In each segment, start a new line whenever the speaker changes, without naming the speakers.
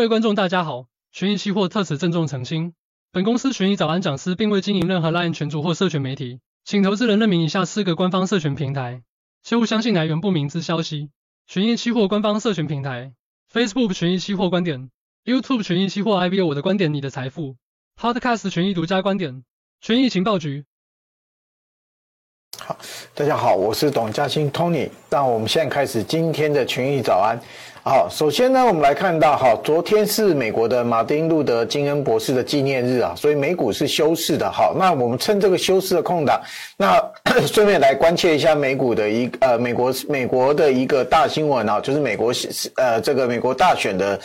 各位观众大家好，权益期货特此郑重澄清，本公司权益早安讲师并未经营任何 LINE 群组或社群媒体，请投资人认明以下四个官方社群平台，切勿相信来源不明之消息。权益期货官方社群平台：Facebook 权益期货观点，YouTube 权益期货 IBO 我的观点你的财富，Podcast 权益独家观点，权益情报局。
好，大家好，我是董嘉兴 Tony。那我们现在开始今天的权益早安。好，首先呢，我们来看到哈，昨天是美国的马丁路德金恩博士的纪念日啊，所以美股是休市的。好，那我们趁这个休市的空档，那 顺便来关切一下美股的一呃美国美国的一个大新闻啊，就是美国呃这个美国大选的。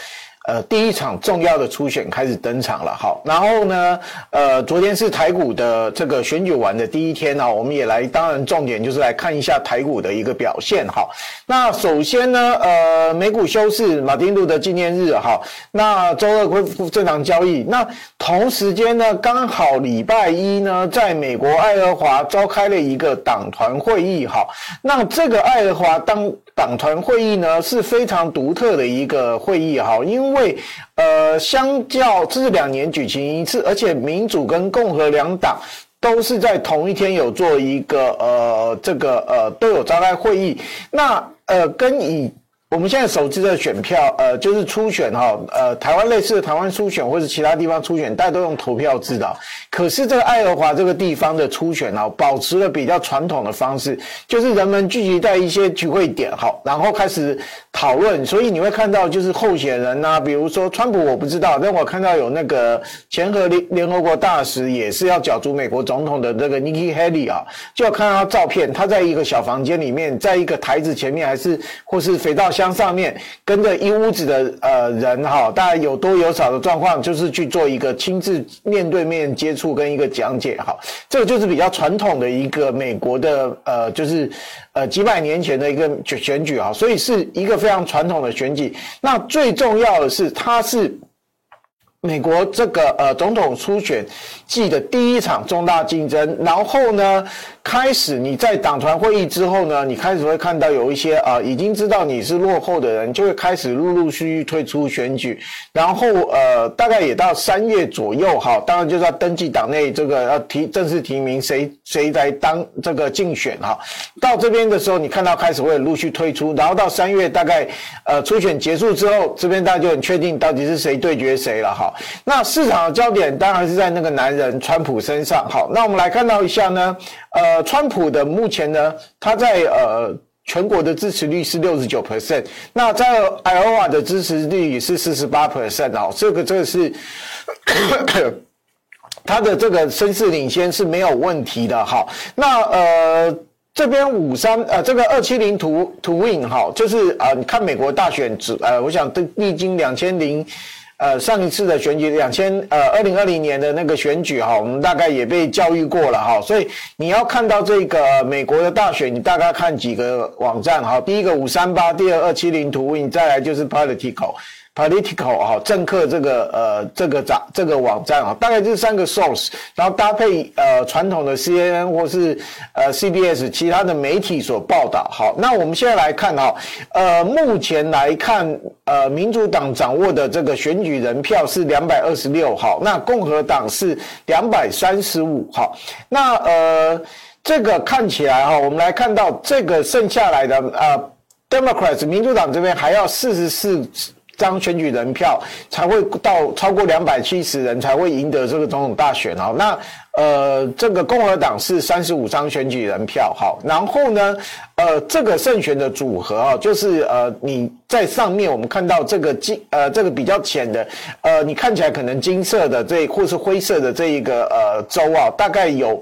呃，第一场重要的初选开始登场了，好，然后呢，呃，昨天是台股的这个选举完的第一天呢，我们也来，当然重点就是来看一下台股的一个表现，好，那首先呢，呃，美股休市，马丁路德纪念日，哈，那周二恢复正常交易，那同时间呢，刚好礼拜一呢，在美国爱荷华召开了一个党团会议，哈，那这个爱荷华当党团会议呢是非常独特的一个会议，哈，因为呃，相较这是两年举行一次，而且民主跟共和两党都是在同一天有做一个呃，这个呃都有召开会议。那呃，跟以我们现在手机的选票，呃，就是初选哈，呃，台湾类似的台湾初选或者其他地方初选，大家都用投票制的。可是这个爱荷华这个地方的初选啊，保持了比较传统的方式，就是人们聚集在一些聚会点，好，然后开始讨论。所以你会看到，就是候选人呐、比如说川普，我不知道，但我看到有那个前和联联合国大使，也是要角逐美国总统的这个 Nikki Haley 啊，就看到他照片，他在一个小房间里面，在一个台子前面，还是或是肥皂箱上面，跟着一屋子的呃人哈，大概有多有少的状况，就是去做一个亲自面对面接触。跟一个讲解，哈，这个就是比较传统的一个美国的呃，就是呃几百年前的一个选举啊，所以是一个非常传统的选举。那最重要的是，它是美国这个呃总统初选季的第一场重大竞争。然后呢，开始你在党团会议之后呢，你开始会看到有一些啊、已经知道你是落后的人，就会开始陆陆续续退出选举。然后呃，大概也到三月左右哈，当然就是要登记党内这个要提正式提名谁谁来当这个竞选哈。到这边的时候，你看到开始会陆续退出，然后到三月大概呃初选结束之后，这边大家就很确定到底是谁对决谁了哈。那市场的焦点当然是在那个男人川普身上。好，那我们来看到一下呢。呃，川普的目前呢，他在呃全国的支持率是六十九 percent，那在爱荷华的支持率也是四十八 percent 哦，这个这个是 他的这个声势领先是没有问题的哈。那呃这边五三呃这个二七零图图影哈，就是啊、呃、你看美国大选指呃，我想历经两千零。呃，上一次的选举，两千呃二零二零年的那个选举哈，我们大概也被教育过了哈，所以你要看到这个美国的大选，你大概看几个网站哈，第一个五三八，第二二七零图，你再来就是 Political。Political 哈，政客这个呃这个网这个网站啊，大概就三个 source，然后搭配呃传统的 CNN 或是呃 CBS 其他的媒体所报道。好，那我们现在来看哈，呃，目前来看，呃，民主党掌握的这个选举人票是两百二十六号，那共和党是两百三十五号。那呃，这个看起来哈，我们来看到这个剩下来的呃 Democrats 民主党这边还要四十四。张选举人票才会到超过两百七十人才会赢得这个总统大选哦。那呃，这个共和党是三十五张选举人票好，然后呢，呃，这个胜选的组合啊，就是呃，你在上面我们看到这个金呃这个比较浅的呃，你看起来可能金色的这或是灰色的这一个呃州啊，大概有。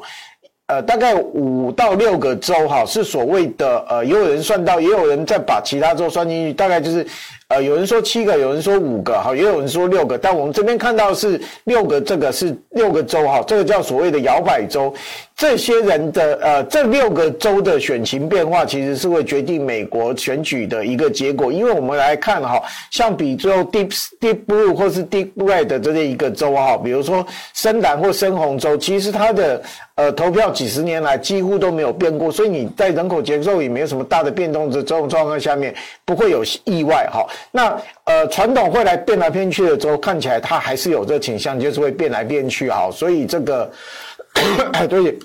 呃，大概五到六个州哈，是所谓的呃，也有人算到，也有人再把其他州算进去，大概就是呃，有人说七个，有人说五个哈，也有人说六个，但我们这边看到是六个，这个是六个州哈，这个叫所谓的摇摆州。这些人的呃，这六个州的选情变化，其实是会决定美国选举的一个结果。因为我们来看哈，像比如 Deep Deep Blue 或是 Deep Red 的这一个州哈，比如说深蓝或深红州，其实它的呃投票几十年来几乎都没有变过，所以你在人口结构也没有什么大的变动的这种状况下面，不会有意外哈。那呃，传统会来变来变去的州，看起来它还是有这倾向，就是会变来变去哈。所以这个 对，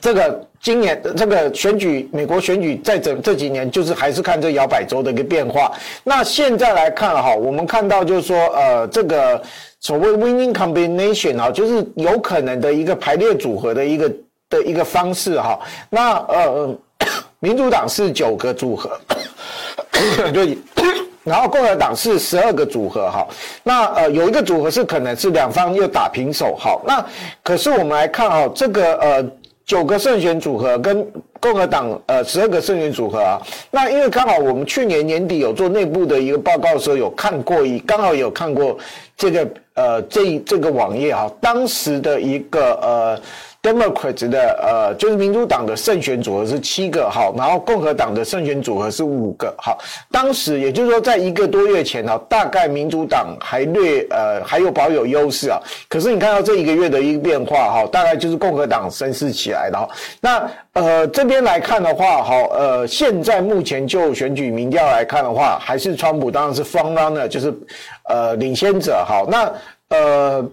这个今年这个选举，美国选举在这这几年，就是还是看这摇摆州的一个变化。那现在来看哈，我们看到就是说呃，这个所谓 winning combination 啊，就是有可能的一个排列组合的一个的一个方式哈。那呃。民主党是九个组合，对，然后共和党是十二个组合，哈，那呃有一个组合是可能是两方又打平手，好，那可是我们来看哈，这个呃九个胜选组合跟共和党呃十二个胜选组合啊，那因为刚好我们去年年底有做内部的一个报告的时候有看过一，刚好有看过这个呃这这个网页哈，当时的一个呃。Democrats 的呃，就是民主党的胜选组合是七个哈，然后共和党的胜选组合是五个哈。当时也就是说，在一个多月前啊，大概民主党还略呃还有保有优势啊。可是你看到这一个月的一个变化哈，大概就是共和党声势起来了。那呃这边来看的话哈，呃现在目前就选举民调来看的话，还是川普当然是 f r o n runner，就是呃领先者哈。那呃。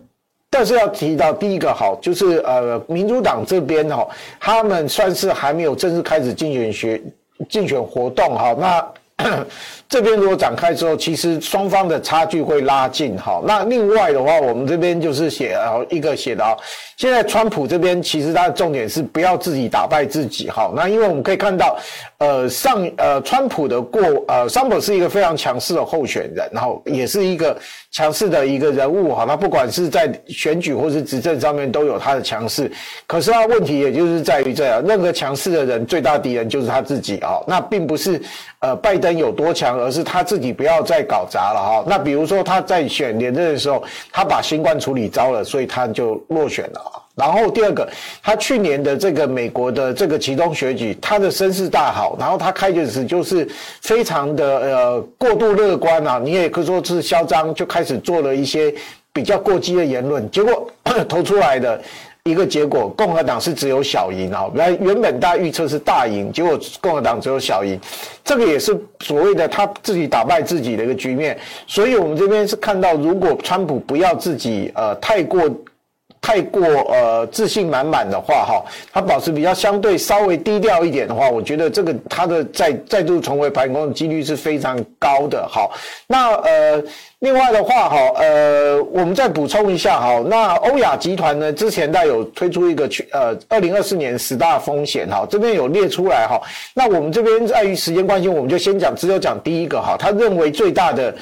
但是要提到第一个好，就是呃，民主党这边哈，他们算是还没有正式开始竞选学竞选活动哈，那。这边如果展开之后，其实双方的差距会拉近哈。那另外的话，我们这边就是写啊一个写的啊，现在川普这边其实他的重点是不要自己打败自己哈。那因为我们可以看到，呃上呃川普的过呃桑普是一个非常强势的候选人，然后也是一个强势的一个人物哈。他不管是在选举或是执政上面都有他的强势，可是他问题也就是在于这样，任何强势的人最大敌人就是他自己啊。那并不是呃拜登有多强。而是他自己不要再搞砸了哈。那比如说他在选连任的时候，他把新冠处理糟了，所以他就落选了。然后第二个，他去年的这个美国的这个其中选举，他的声势大好，然后他开始时就是非常的呃过度乐观啊，你也可以说是嚣张，就开始做了一些比较过激的言论，结果 投出来的。一个结果，共和党是只有小赢啊，原原本大家预测是大赢，结果共和党只有小赢，这个也是所谓的他自己打败自己的一个局面。所以我们这边是看到，如果川普不要自己呃太过。太过呃自信满满的话哈，他保持比较相对稍微低调一点的话，我觉得这个他的再再度重回白宫的几率是非常高的。好，那呃另外的话哈，呃我们再补充一下哈，那欧亚集团呢之前带有推出一个去呃二零二四年十大风险哈，这边有列出来哈。那我们这边碍于时间关系，我们就先讲只有讲第一个哈，他认为最大的。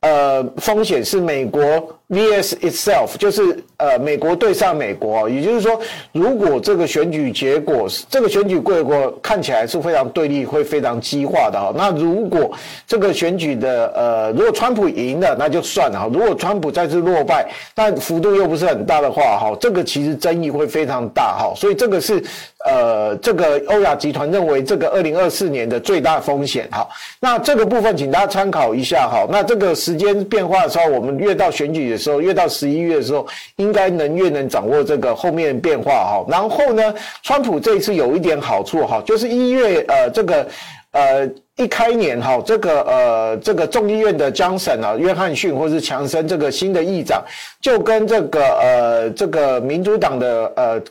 呃，风险是美国 vs itself，就是呃，美国对上美国，也就是说，如果这个选举结果，这个选举结果看起来是非常对立，会非常激化的哈。那如果这个选举的呃，如果川普赢了，那就算了哈。如果川普再次落败，但幅度又不是很大的话哈，这个其实争议会非常大哈。所以这个是呃，这个欧亚集团认为这个二零二四年的最大风险哈。那这个部分请大家参考一下哈。那这个。时间变化的时候，我们越到选举时候，越到十一月的时候，应该能越能掌握这个后面变化哈。然后呢，川普这一次有一点好处哈，就是一月呃这个呃一开年哈，这个呃这个众议院的江省啊，约翰逊或是强生这个新的议长，就跟这个呃这个民主党的呃。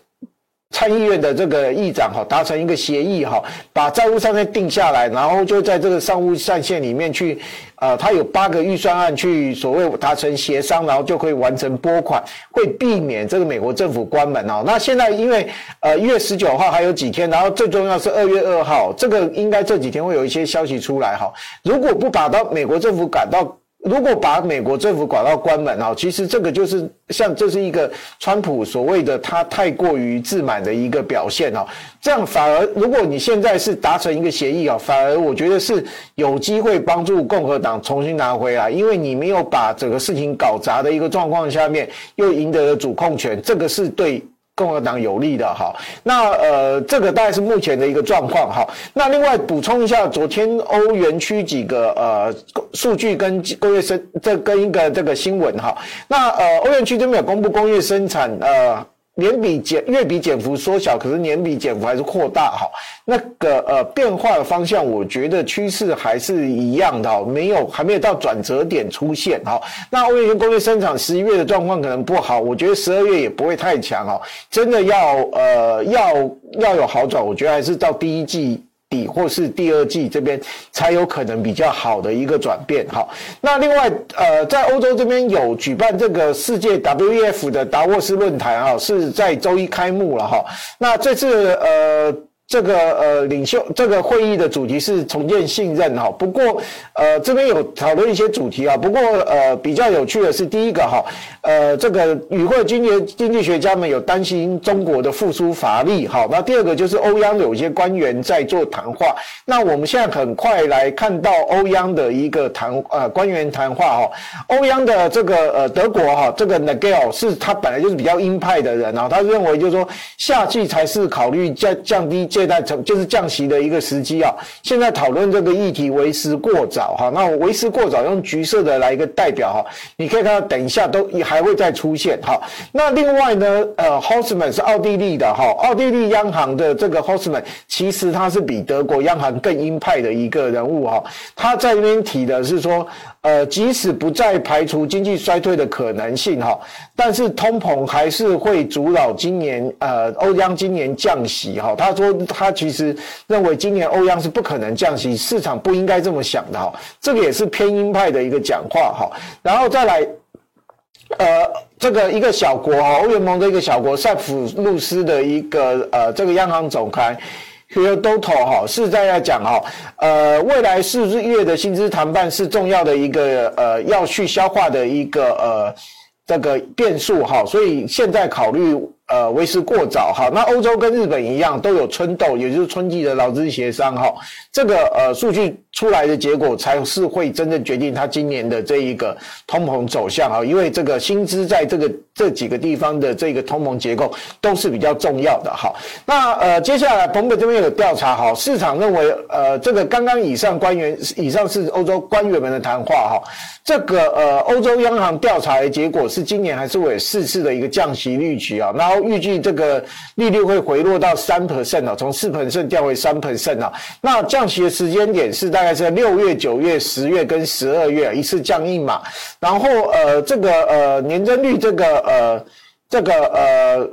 参议院的这个议长哈达成一个协议哈，把债务上限定下来，然后就在这个债务上限里面去，呃，他有八个预算案去所谓达成协商，然后就可以完成拨款，会避免这个美国政府关门哦。那现在因为呃一月十九号还有几天，然后最重要是二月二号，这个应该这几天会有一些消息出来哈。如果不把到美国政府赶到。如果把美国政府搞到关门啊，其实这个就是像这是一个川普所谓的他太过于自满的一个表现啊。这样反而如果你现在是达成一个协议啊，反而我觉得是有机会帮助共和党重新拿回来，因为你没有把整个事情搞砸的一个状况下面，又赢得了主控权，这个是对。共和党有利的哈，那呃，这个大概是目前的一个状况哈。那另外补充一下，昨天欧元区几个呃数据跟工业生这跟一个这个新闻哈。那呃，欧元区这边有公布工业生产呃年比减月比减幅缩小，可是年比减幅还是扩大哈。那个呃变化的方向，我觉得趋势还是一样的哈，没有还没有到转折点出现哈。那欧元区工业生产十一月的状况可能不好，我觉得十二月也不会太强哈。真的要呃要要有好转，我觉得还是到第一季。底或是第二季这边才有可能比较好的一个转变，哈，那另外呃，在欧洲这边有举办这个世界 WEF 的达沃斯论坛啊，是在周一开幕了哈，那这次呃。这个呃，领袖这个会议的主题是重建信任哈。不过呃，这边有讨论一些主题啊。不过呃，比较有趣的是第一个哈，呃，这个与会经济经济学家们有担心中国的复苏乏力哈。那第二个就是欧央有些官员在做谈话。那我们现在很快来看到欧央的一个谈呃官员谈话哈。欧央的这个呃德国哈，这个 Nagel 是他本来就是比较鹰派的人啊，他认为就是说夏季才是考虑降降低。借贷成就是降息的一个时机啊！现在讨论这个议题为时过早哈。那为时过早用橘色的来一个代表哈，你可以看到等一下都还会再出现哈。那另外呢，呃，Haussmann 是奥地利的哈，奥地利央行的这个 Haussmann 其实他是比德国央行更鹰派的一个人物哈。他在这边提的是说。呃，即使不再排除经济衰退的可能性哈，但是通膨还是会阻扰今年呃欧央今年降息哈。他说他其实认为今年欧央是不可能降息，市场不应该这么想的哈。这个也是偏鹰派的一个讲话哈。然后再来，呃，这个一个小国哈，欧元盟的一个小国塞浦路斯的一个呃这个央行总裁。Theodotos 哈是在要讲哈，呃，未来四月的薪资谈判是重要的一个呃要去消化的一个呃这个变数哈，所以现在考虑。呃，为时过早哈。那欧洲跟日本一样，都有春斗，也就是春季的劳资协商哈。这个呃数据出来的结果，才是会真正决定它今年的这一个通膨走向哈。因为这个薪资在这个这几个地方的这个通膨结构都是比较重要的哈。那呃，接下来彭博这边有调查哈，市场认为呃，这个刚刚以上官员以上是欧洲官员们的谈话哈。这个呃，欧洲央行调查的结果是今年还是会四次的一个降息预期啊，然后。预计这个利率会回落到三 percent 啊，从四 percent 掉回三 percent 啊。那降息的时间点是大概是六月、九月、十月跟十二月一次降一码。然后呃，这个呃年增率这个呃这个呃。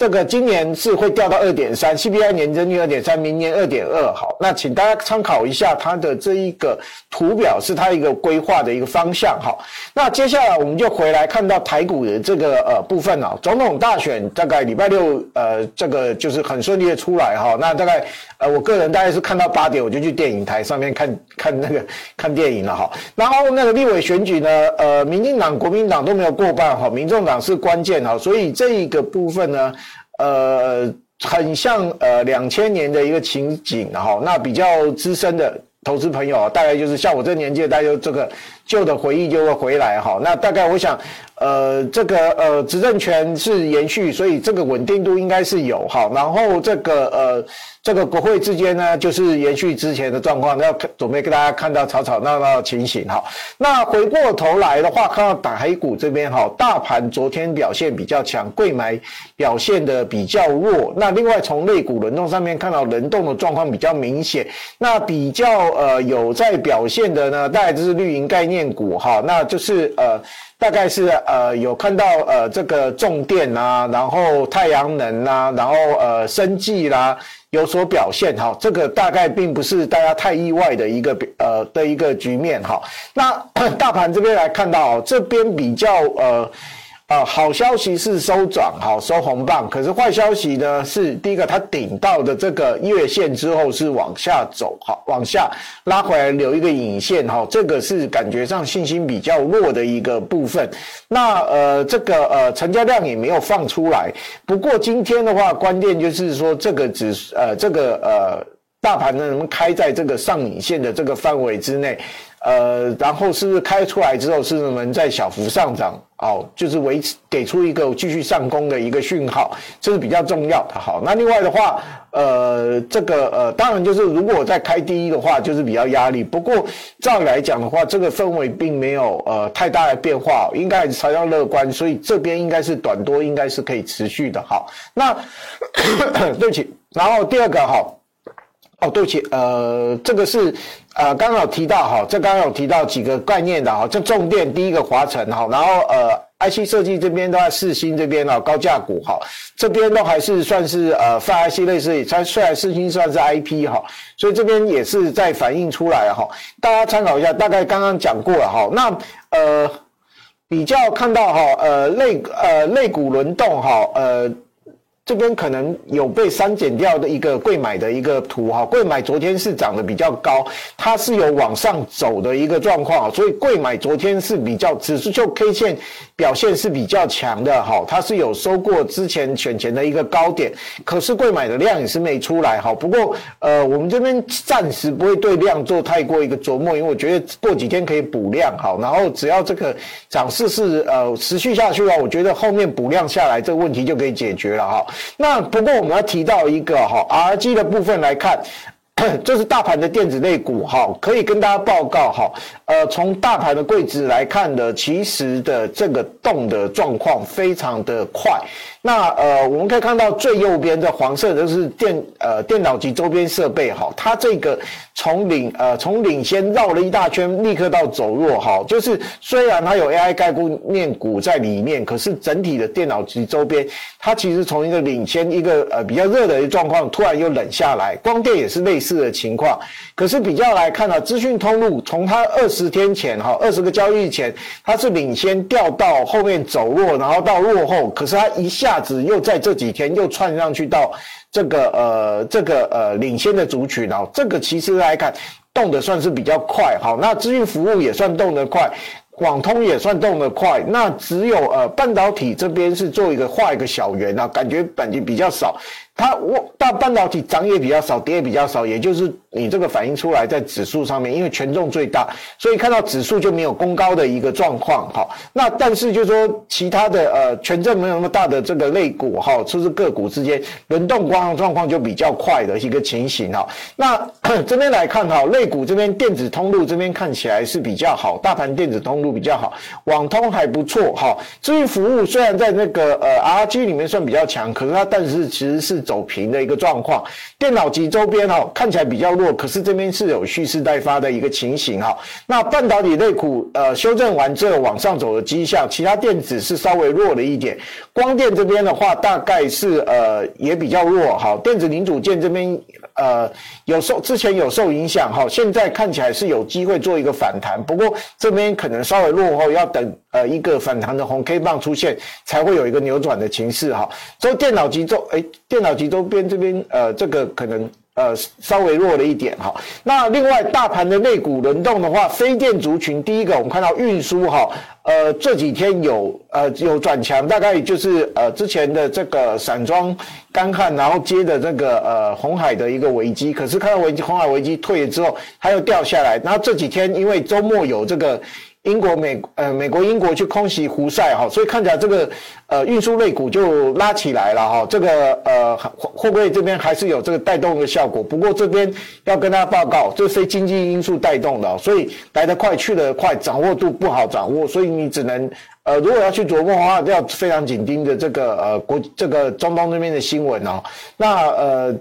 这个今年是会掉到二点三，CPI 年增率二点三，明年二点二。好，那请大家参考一下它的这一个图表，是它一个规划的一个方向。好，那接下来我们就回来看到台股的这个呃部分啊，总统大选大概礼拜六呃这个就是很顺利的出来哈。那大概呃我个人大概是看到八点我就去电影台上面看看那个看电影了哈。然后那个立委选举呢，呃，民进党、国民党都没有过半哈，民众党是关键哈，所以这一个部分呢。呃，很像呃两千年的一个情景哈，那比较资深的投资朋友，大概就是像我这年纪，大家这个旧的回忆就会回来哈。那大概我想，呃，这个呃执政权是延续，所以这个稳定度应该是有哈。然后这个呃。这个国会之间呢，就是延续之前的状况，要准备给大家看到吵吵闹闹的情形哈。那回过头来的话，看到台股这边哈，大盘昨天表现比较强，柜买表现的比较弱。那另外从类股轮动上面看到轮动的状况比较明显。那比较呃有在表现的呢，大概就是绿营概念股哈，那就是呃。大概是呃有看到呃这个重电啊，然后太阳能啊，然后呃生计啦有所表现哈，这个大概并不是大家太意外的一个呃的一个局面哈。那 大盘这边来看到这边比较呃。啊，好消息是收涨，好收红棒。可是坏消息呢是，第一个它顶到的这个月线之后是往下走，好往下拉回来留一个影线，哈，这个是感觉上信心比较弱的一个部分。那呃，这个呃成交量也没有放出来。不过今天的话，关键就是说这个指呃这个呃。大盘呢能开在这个上影线的这个范围之内？呃，然后是不是开出来之后是能在小幅上涨？哦，就是维持给出一个继续上攻的一个讯号，这是比较重要的。好，那另外的话，呃，这个呃，当然就是如果我再开低的话，就是比较压力。不过照理来讲的话，这个氛围并没有呃太大的变化，应该还是朝向乐观，所以这边应该是短多，应该是可以持续的。好，那 对不起，然后第二个哈。哦，对不起，呃，这个是，呃，刚刚有提到哈，这刚刚有提到几个概念的哈，这重电第一个华晨哈，然后呃，IC 设计这边都在世芯这边啊，高价股哈，这边都还是算是呃泛 IC 类似，它虽然世芯算是 IP 哈，所以这边也是在反映出来哈，大家参考一下，大概刚刚讲过了哈，那呃比较看到哈，呃类呃类股轮动哈，呃。这边可能有被删减掉的一个柜买的一个图哈，柜买昨天是涨得比较高，它是有往上走的一个状况，所以柜买昨天是比较指数就 K 线表现是比较强的哈，它是有收过之前选前的一个高点，可是柜买的量也是没出来哈。不过呃，我们这边暂时不会对量做太过一个琢磨，因为我觉得过几天可以补量好，然后只要这个涨势是呃持续下去的话，我觉得后面补量下来这个问题就可以解决了哈。那不过我们要提到一个哈，RG 的部分来看，这是大盘的电子类股哈，可以跟大家报告哈，呃，从大盘的柜子来看的，其实的这个动的状况非常的快。那呃，我们可以看到最右边的黄色的是电呃电脑及周边设备哈，它这个从领呃从领先绕了一大圈，立刻到走弱哈，就是虽然它有 AI 概念股在里面，可是整体的电脑及周边，它其实从一个领先一个呃比较热的一个状况，突然又冷下来，光电也是类似的情况。可是比较来看呢，资讯通路从它二十天前哈二十个交易日前，它是领先掉到后面走弱，然后到落后，可是它一下。价值又在这几天又窜上去到这个呃这个呃领先的族群，然后这个其实来看动的算是比较快，好，那资讯服务也算动得快，广通也算动得快，那只有呃半导体这边是做一个画一个小圆啊，感觉本金比较少。它我大半导体涨也比较少，跌也比较少，也就是你这个反映出来在指数上面，因为权重最大，所以看到指数就没有攻高的一个状况哈。那但是就是说其他的呃权重没有那么大的这个类股哈，就是个股之间轮动光的状况就比较快的一个情形哈。那 这边来看哈，类股这边电子通路这边看起来是比较好，大盘电子通路比较好，网通还不错哈。至于服务虽然在那个呃 RG 里面算比较强，可是它但是其实是。走平的一个状况，电脑及周边哈看起来比较弱，可是这边是有蓄势待发的一个情形哈。那半导体类股呃修正完之后往上走的迹象，其他电子是稍微弱了一点。光电这边的话，大概是呃也比较弱哈。电子零组件这边呃有受之前有受影响哈，现在看起来是有机会做一个反弹，不过这边可能稍微落后，要等呃一个反弹的红 K 棒出现，才会有一个扭转的情势哈。所以电脑及周哎电脑。周边这边呃，这个可能呃稍微弱了一点哈。那另外大盘的类股轮动的话，非电族群第一个我们看到运输哈，呃这几天有呃有转强，大概就是呃之前的这个散装干旱，然后接的这个呃红海的一个危机，可是看到危机红海危机退了之后，它又掉下来。然后这几天因为周末有这个。英国美呃美国英国去空袭胡塞哈，所以看起来这个呃运输类股就拉起来了哈，这个呃会不会这边还是有这个带动的效果？不过这边要跟大家报告，这非经济因素带动的，所以来得快去得快，掌握度不好掌握，所以你只能呃如果要去琢磨的话，要非常紧盯着这个呃国这个中东那边的新闻哦。那呃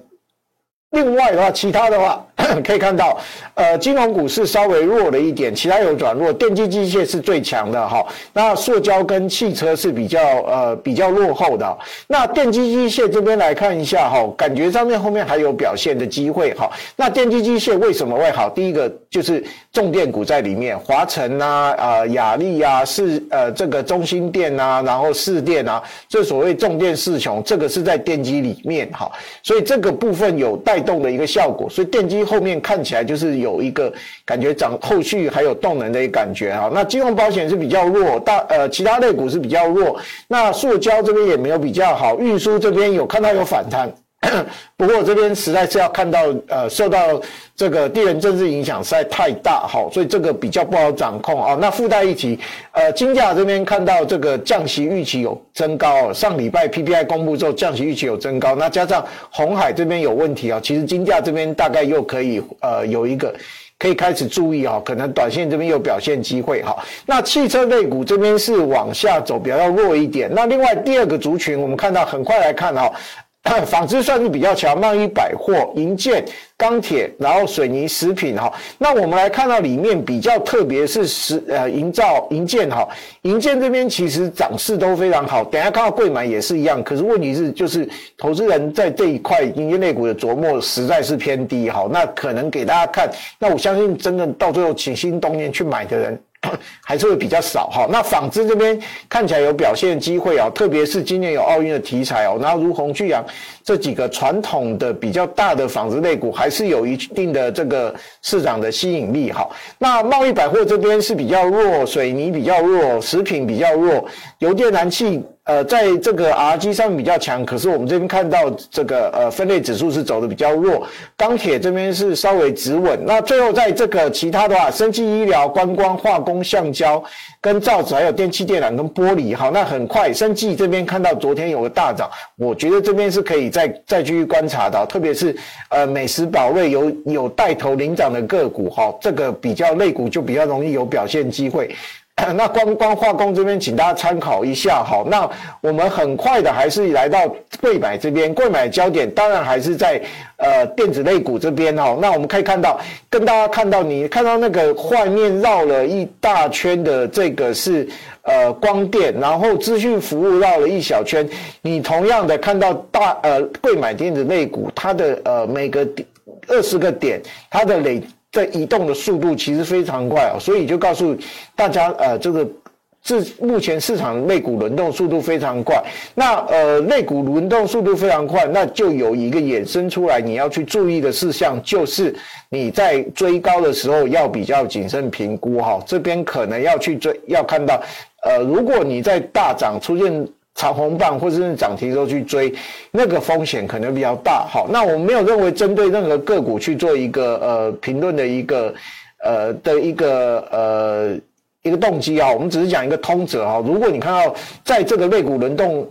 另外的话，其他的话。可以看到，呃，金融股是稍微弱了一点，其他有转弱，电机机械是最强的哈。那塑胶跟汽车是比较呃比较落后的。那电机机械这边来看一下哈，感觉上面后面还有表现的机会哈。那电机机械为什么会好？第一个就是重电股在里面，华晨啊、啊雅力啊、是呃这个中兴电啊，然后市电啊，这所谓重电四雄，这个是在电机里面哈，所以这个部分有带动的一个效果，所以电机后。面看起来就是有一个感觉涨，后续还有动能的一个感觉哈。那金融保险是比较弱，大呃其他类股是比较弱。那塑胶这边也没有比较好，运输这边有看到有反弹，不过这边实在是要看到，呃，受到这个地缘政治影响实在太大，好，所以这个比较不好掌控啊。那附带一提，呃，金价这边看到这个降息预期有增高，上礼拜 PPI 公布之后降息预期有增高，那加上红海这边有问题啊，其实金价这边大概又可以呃有一个可以开始注意啊，可能短线这边有表现机会哈。那汽车类股这边是往下走，比较弱一点。那另外第二个族群，我们看到很快来看哈。纺织算是比较强，贸易百货、营建、钢铁，然后水泥、食品哈。那我们来看到里面比较特别是石呃营造、营建哈。营建这边其实涨势都非常好，等下看到柜买也是一样。可是问题是就是投资人在这一块营建类股的琢磨实在是偏低哈。那可能给大家看，那我相信真的到最后起心动念去买的人。还是会比较少哈，那纺织这边看起来有表现机会啊，特别是今年有奥运的题材哦，然后如虹、巨阳这几个传统的比较大的纺织类股，还是有一定的这个市场的吸引力哈。那贸易百货这边是比较弱，水泥比较弱，食品比较弱，油电燃气。呃，在这个 RG 上面比较强，可是我们这边看到这个呃分类指数是走的比较弱，钢铁这边是稍微止稳。那最后在这个其他的话，生技医疗、观光、化工、橡胶跟造纸，还有电气电缆跟玻璃，好，那很快生技这边看到昨天有个大涨，我觉得这边是可以再再继续观察到，特别是呃美食宝瑞有有带头领涨的个股哈，这个比较类股就比较容易有表现机会。那光光化工这边，请大家参考一下哈。那我们很快的还是来到柜买这边，柜买焦点当然还是在呃电子类股这边哈。那我们可以看到，跟大家看到你看到那个画面绕了一大圈的这个是呃光电，然后资讯服务绕了一小圈。你同样的看到大呃柜买电子类股，它的呃每个二十个点，它的累。在移动的速度其实非常快啊，所以就告诉大家，呃，这个自目前市场类股轮动速度非常快。那呃，类股轮动速度非常快，那就有一个衍生出来你要去注意的事项，就是你在追高的时候要比较谨慎评估哈。这边可能要去追，要看到，呃，如果你在大涨出现。长红棒或者是涨停之后去追，那个风险可能比较大。好，那我们没有认为针对任何个股去做一个呃评论的一个呃的一个呃一个动机啊，我们只是讲一个通则哈。如果你看到在这个类股轮动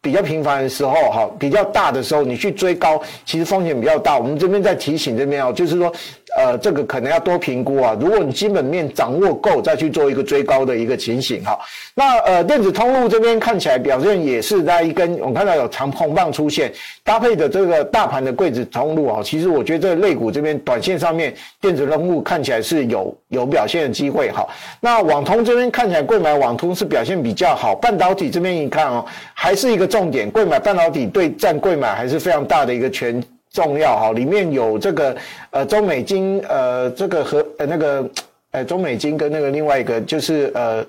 比较频繁的时候哈，比较大的时候，你去追高，其实风险比较大。我们这边在提醒这边哦，就是说。呃，这个可能要多评估啊。如果你基本面掌握够，再去做一个追高的一个情形哈。那呃，电子通路这边看起来表现也是在一根，我们看到有长红棒出现，搭配的这个大盘的柜子通路啊。其实我觉得这个类股这边短线上面电子通路看起来是有有表现的机会哈。那网通这边看起来贵买网通是表现比较好，半导体这边一看哦，还是一个重点，贵买半导体对占贵买还是非常大的一个权。重要哈，里面有这个呃中美金呃这个和呃那个呃中美金跟那个另外一个就是呃。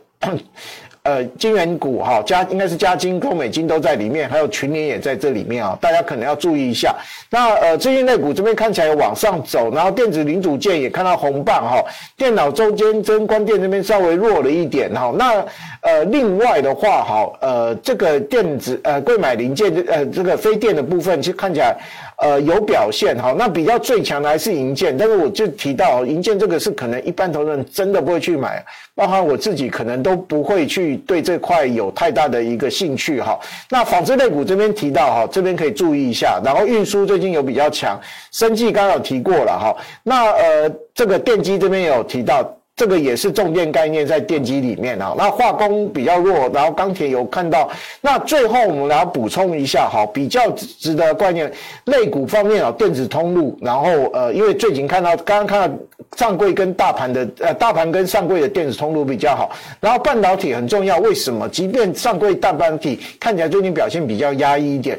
呃，晶圆股哈，加应该是加金、中美金都在里面，还有群联也在这里面啊，大家可能要注意一下。那呃，这些类股这边看起来往上走，然后电子零组件也看到红棒哈，电脑周间真光电这边稍微弱了一点哈。那呃，另外的话哈，呃，这个电子呃柜买零件呃这个非电的部分，其实看起来呃有表现哈。那比较最强的还是银建，但是我就提到银建这个是可能一般投资人真的不会去买，包括我自己可能都不会去。对这块有太大的一个兴趣哈，那纺织类股这边提到哈，这边可以注意一下，然后运输最近有比较强，生技刚刚有提过了哈，那呃这个电机这边有提到。这个也是重电概念在电机里面啊，那化工比较弱，然后钢铁有看到。那最后我们来补充一下哈，比较值得概念类股方面啊，电子通路，然后呃，因为最近看到刚刚看到上柜跟大盘的呃大盘跟上柜的电子通路比较好，然后半导体很重要，为什么？即便上柜大半导体看起来最近表现比较压抑一点。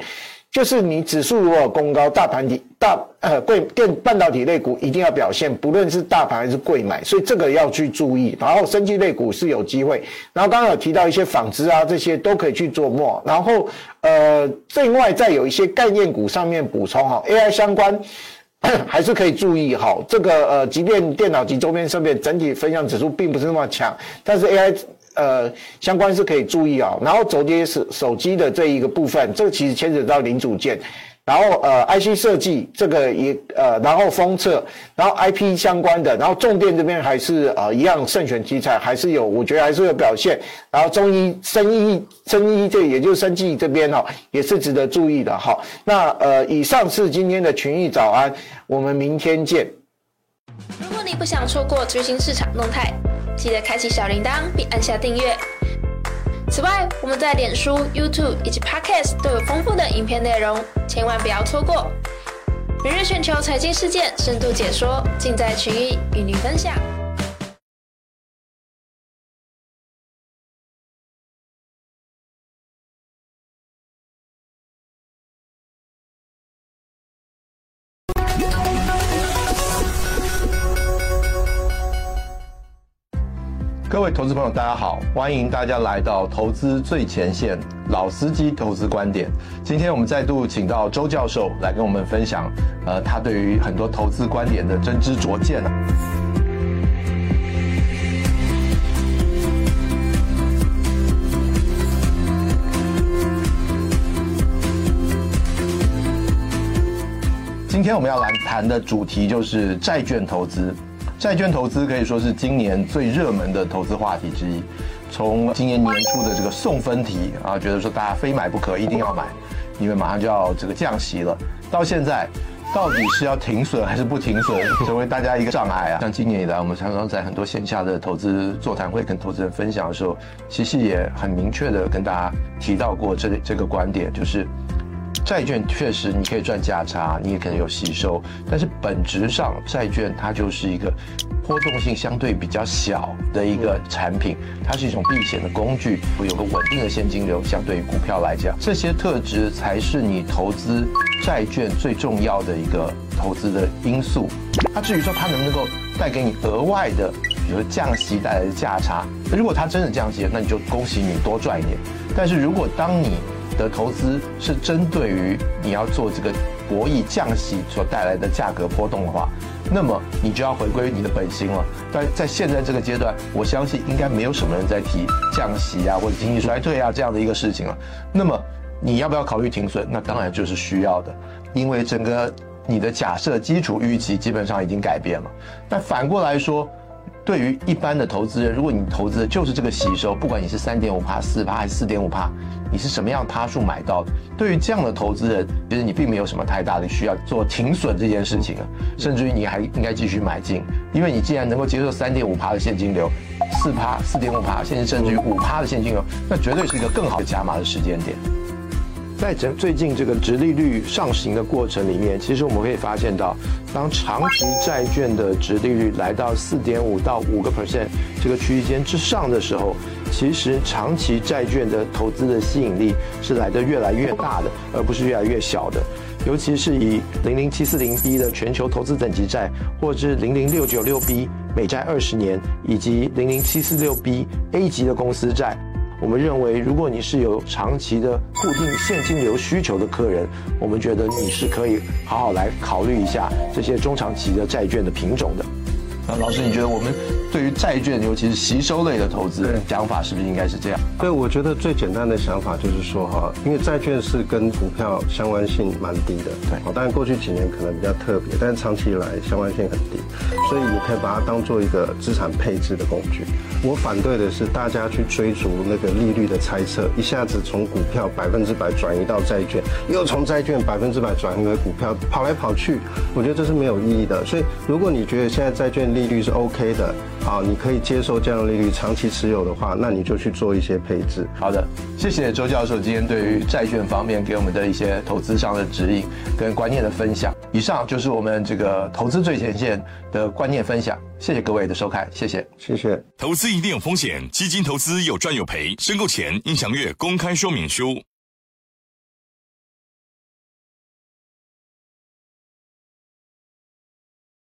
就是你指数如果攻高，大盘体大呃贵电半导体类股一定要表现，不论是大盘还是贵买，所以这个要去注意。然后生技类股是有机会，然后刚刚有提到一些纺织啊这些都可以去做末。然后呃另外再有一些概念股上面补充哈，AI 相关 还是可以注意哈。这个呃即便电脑及周边设备整体分享指数并不是那么强，但是 AI。呃，相关是可以注意啊，然后折叠手手机的这一个部分，这个其实牵扯到零组件，然后呃，IC 设计这个也呃，然后封测，然后 IP 相关的，然后重电这边还是呃一样胜选题材，还是有，我觉得还是有表现。然后中医、生医、生医这也就是生技这边、哦，也是值得注意的哈。那呃，以上是今天的群益早安，我们明天见。
如果你不想错过最新市场动态，记得开启小铃铛并按下订阅。此外，我们在脸书、YouTube 以及 Podcast 都有丰富的影片内容，千万不要错过。每日全球财经事件深度解说，尽在群益与您分享。
投资朋友，大家好，欢迎大家来到投资最前线，老司机投资观点。今天我们再度请到周教授来跟我们分享，呃，他对于很多投资观点的真知灼见。今天我们要来谈的主题就是债券投资。债券投资可以说是今年最热门的投资话题之一。从今年年初的这个送分题啊，觉得说大家非买不可，一定要买，因为马上就要这个降息了。到现在，到底是要停损还是不停损，成为大家一个障碍啊。像今年以来，我们常常在很多线下的投资座谈会跟投资人分享的时候，其实也很明确的跟大家提到过这这个观点，就是。债券确实你可以赚价差，你也可能有吸收，但是本质上债券它就是一个波动性相对比较小的一个产品，它是一种避险的工具，有个稳定的现金流，相对于股票来讲，这些特质才是你投资债券最重要的一个投资的因素。它至于说它能不能够带给你额外的，比如降息带来的价差，如果它真的降息，那你就恭喜你多赚一点。但是如果当你的投资是针对于你要做这个博弈降息所带来的价格波动的话，那么你就要回归你的本心了。但在现在这个阶段，我相信应该没有什么人在提降息啊或者经济衰退啊这样的一个事情了。那么你要不要考虑停损？那当然就是需要的，因为整个你的假设基础预期基本上已经改变了。但反过来说，对于一般的投资人，如果你投资的就是这个吸收，不管你是三点五趴、四趴还是四点五趴，你是什么样趴数买到的？对于这样的投资人，其实你并没有什么太大的需要做停损这件事情啊，甚至于你还应该继续买进，因为你既然能够接受三点五趴的现金流，四趴、四点五趴，现在甚至于五趴的现金流，那绝对是一个更好的加码的时间点。在整最近这个殖利率上行的过程里面，其实我们可以发现到，当长期债券的殖利率来到四点五到五个 percent 这个区间之上的时候，其实长期债券的投资的吸引力是来得越来越大的，而不是越来越小的。尤其是以零零七四零 B 的全球投资等级债，或者是零零六九六 B 美债二十年，以及零零七四六 B A 级的公司债。我们认为，如果你是有长期的固定现金流需求的客人，我们觉得你是可以好好来考虑一下这些中长期的债券的品种的。那老师，你觉得我们对于债券，尤其是吸收类的投资，想法是不是应该是这样？
对，我觉得最简单的想法就是说哈，因为债券是跟股票相关性蛮低的，对，哦，当然过去几年可能比较特别，但是长期以来相关性很低，所以你可以把它当做一个资产配置的工具。我反对的是大家去追逐那个利率的猜测，一下子从股票百分之百转移到债券，又从债券百分之百转移为股票，跑来跑去，我觉得这是没有意义的。所以如果你觉得现在债券利率是 OK 的，好，你可以接受这样的利率，长期持有的话，那你就去做一些配置。
好的，谢谢周教授今天对于债券方面给我们的一些投资上的指引跟观念的分享。以上就是我们这个投资最前线的观念分享。谢谢各位的收看，谢谢，
谢谢。
投资一定有风险，基金投资有赚有赔，申购前应详阅公开说明书。